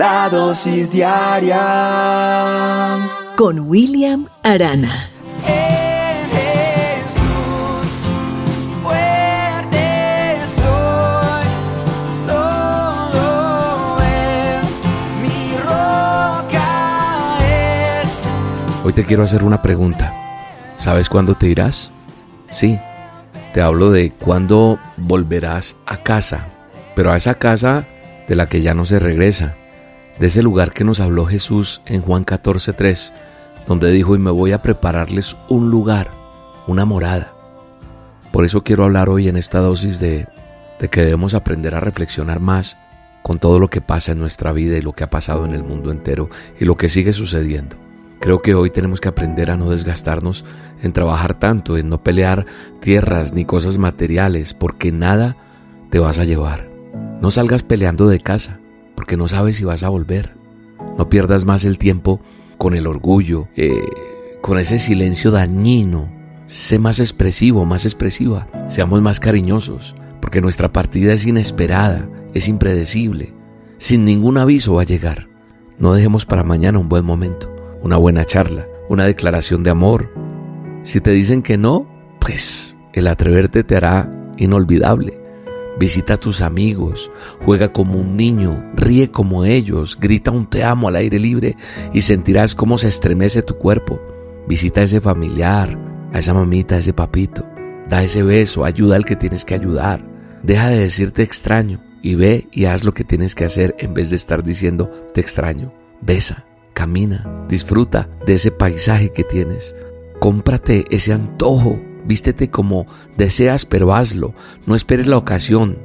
La dosis diaria con William Arana. Hoy te quiero hacer una pregunta. ¿Sabes cuándo te irás? Sí, te hablo de cuándo volverás a casa, pero a esa casa de la que ya no se regresa, de ese lugar que nos habló Jesús en Juan 14:3, donde dijo, y me voy a prepararles un lugar, una morada. Por eso quiero hablar hoy en esta dosis de, de que debemos aprender a reflexionar más con todo lo que pasa en nuestra vida y lo que ha pasado en el mundo entero y lo que sigue sucediendo. Creo que hoy tenemos que aprender a no desgastarnos en trabajar tanto, en no pelear tierras ni cosas materiales, porque nada te vas a llevar. No salgas peleando de casa, porque no sabes si vas a volver. No pierdas más el tiempo con el orgullo, eh, con ese silencio dañino. Sé más expresivo, más expresiva. Seamos más cariñosos, porque nuestra partida es inesperada, es impredecible. Sin ningún aviso va a llegar. No dejemos para mañana un buen momento, una buena charla, una declaración de amor. Si te dicen que no, pues el atreverte te hará inolvidable. Visita a tus amigos, juega como un niño, ríe como ellos, grita un te amo al aire libre y sentirás cómo se estremece tu cuerpo. Visita a ese familiar, a esa mamita, a ese papito. Da ese beso, ayuda al que tienes que ayudar. Deja de decirte extraño y ve y haz lo que tienes que hacer en vez de estar diciendo te extraño. Besa, camina, disfruta de ese paisaje que tienes. Cómprate ese antojo Vístete como deseas, pero hazlo. No esperes la ocasión.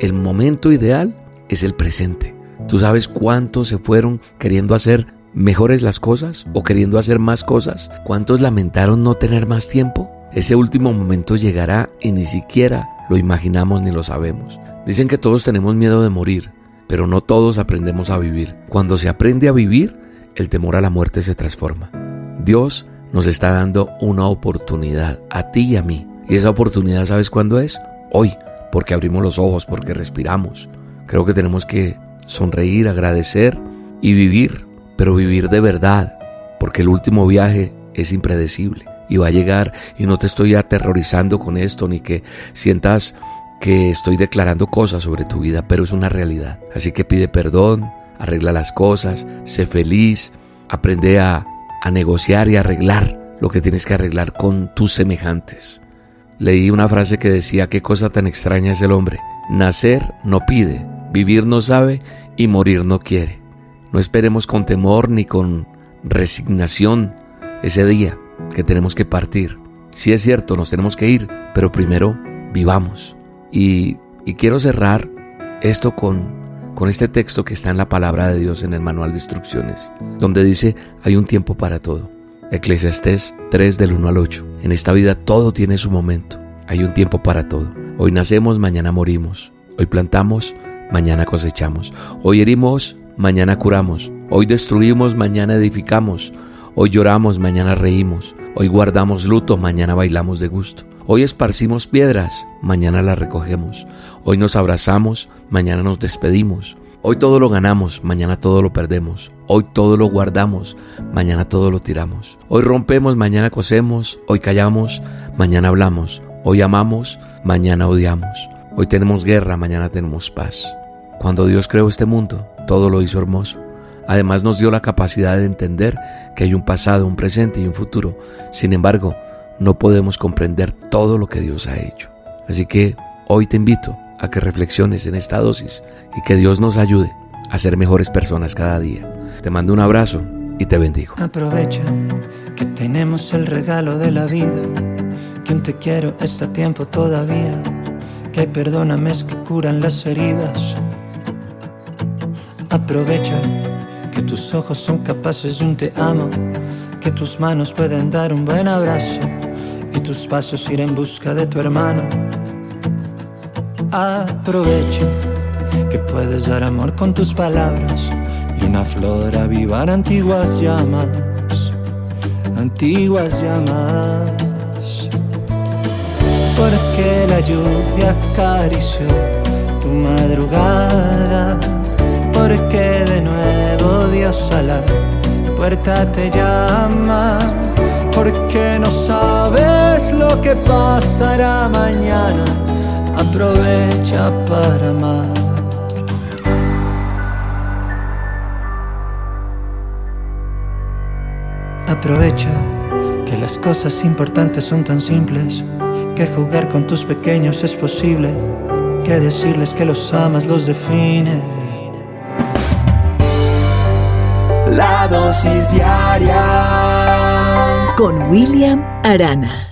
El momento ideal es el presente. ¿Tú sabes cuántos se fueron queriendo hacer mejores las cosas o queriendo hacer más cosas? ¿Cuántos lamentaron no tener más tiempo? Ese último momento llegará y ni siquiera lo imaginamos ni lo sabemos. Dicen que todos tenemos miedo de morir, pero no todos aprendemos a vivir. Cuando se aprende a vivir, el temor a la muerte se transforma. Dios nos está dando una oportunidad a ti y a mí. Y esa oportunidad, ¿sabes cuándo es? Hoy, porque abrimos los ojos, porque respiramos. Creo que tenemos que sonreír, agradecer y vivir, pero vivir de verdad, porque el último viaje es impredecible y va a llegar y no te estoy aterrorizando con esto ni que sientas que estoy declarando cosas sobre tu vida, pero es una realidad. Así que pide perdón, arregla las cosas, sé feliz, aprende a a negociar y arreglar lo que tienes que arreglar con tus semejantes. Leí una frase que decía, qué cosa tan extraña es el hombre. Nacer no pide, vivir no sabe y morir no quiere. No esperemos con temor ni con resignación ese día que tenemos que partir. Sí es cierto, nos tenemos que ir, pero primero vivamos. Y, y quiero cerrar esto con con este texto que está en la palabra de Dios en el manual de instrucciones, donde dice hay un tiempo para todo. Eclesiastés 3 del 1 al 8. En esta vida todo tiene su momento. Hay un tiempo para todo. Hoy nacemos, mañana morimos. Hoy plantamos, mañana cosechamos. Hoy herimos, mañana curamos. Hoy destruimos, mañana edificamos. Hoy lloramos, mañana reímos. Hoy guardamos luto, mañana bailamos de gusto. Hoy esparcimos piedras, mañana las recogemos. Hoy nos abrazamos, mañana nos despedimos. Hoy todo lo ganamos, mañana todo lo perdemos. Hoy todo lo guardamos, mañana todo lo tiramos. Hoy rompemos, mañana cosemos. Hoy callamos, mañana hablamos. Hoy amamos, mañana odiamos. Hoy tenemos guerra, mañana tenemos paz. Cuando Dios creó este mundo, todo lo hizo hermoso. Además nos dio la capacidad de entender que hay un pasado, un presente y un futuro. Sin embargo, no podemos comprender todo lo que Dios ha hecho. Así que hoy te invito a que reflexiones en esta dosis y que Dios nos ayude a ser mejores personas cada día. Te mando un abrazo y te bendigo. Aprovecha que tenemos el regalo de la vida. Quien te quiero está tiempo todavía. Que perdóname es que curan las heridas. Aprovecha que tus ojos son capaces de un te amo. Que tus manos pueden dar un buen abrazo tus pasos ir en busca de tu hermano. Aprovecha que puedes dar amor con tus palabras y una flor avivar antiguas llamas, antiguas llamas. Porque la lluvia acarició tu madrugada, porque de nuevo casa, la puerta te llama, porque no sabes lo que pasará mañana, aprovecha para amar. Aprovecha que las cosas importantes son tan simples, que jugar con tus pequeños es posible, que decirles que los amas los define. La dosis diaria con William Arana.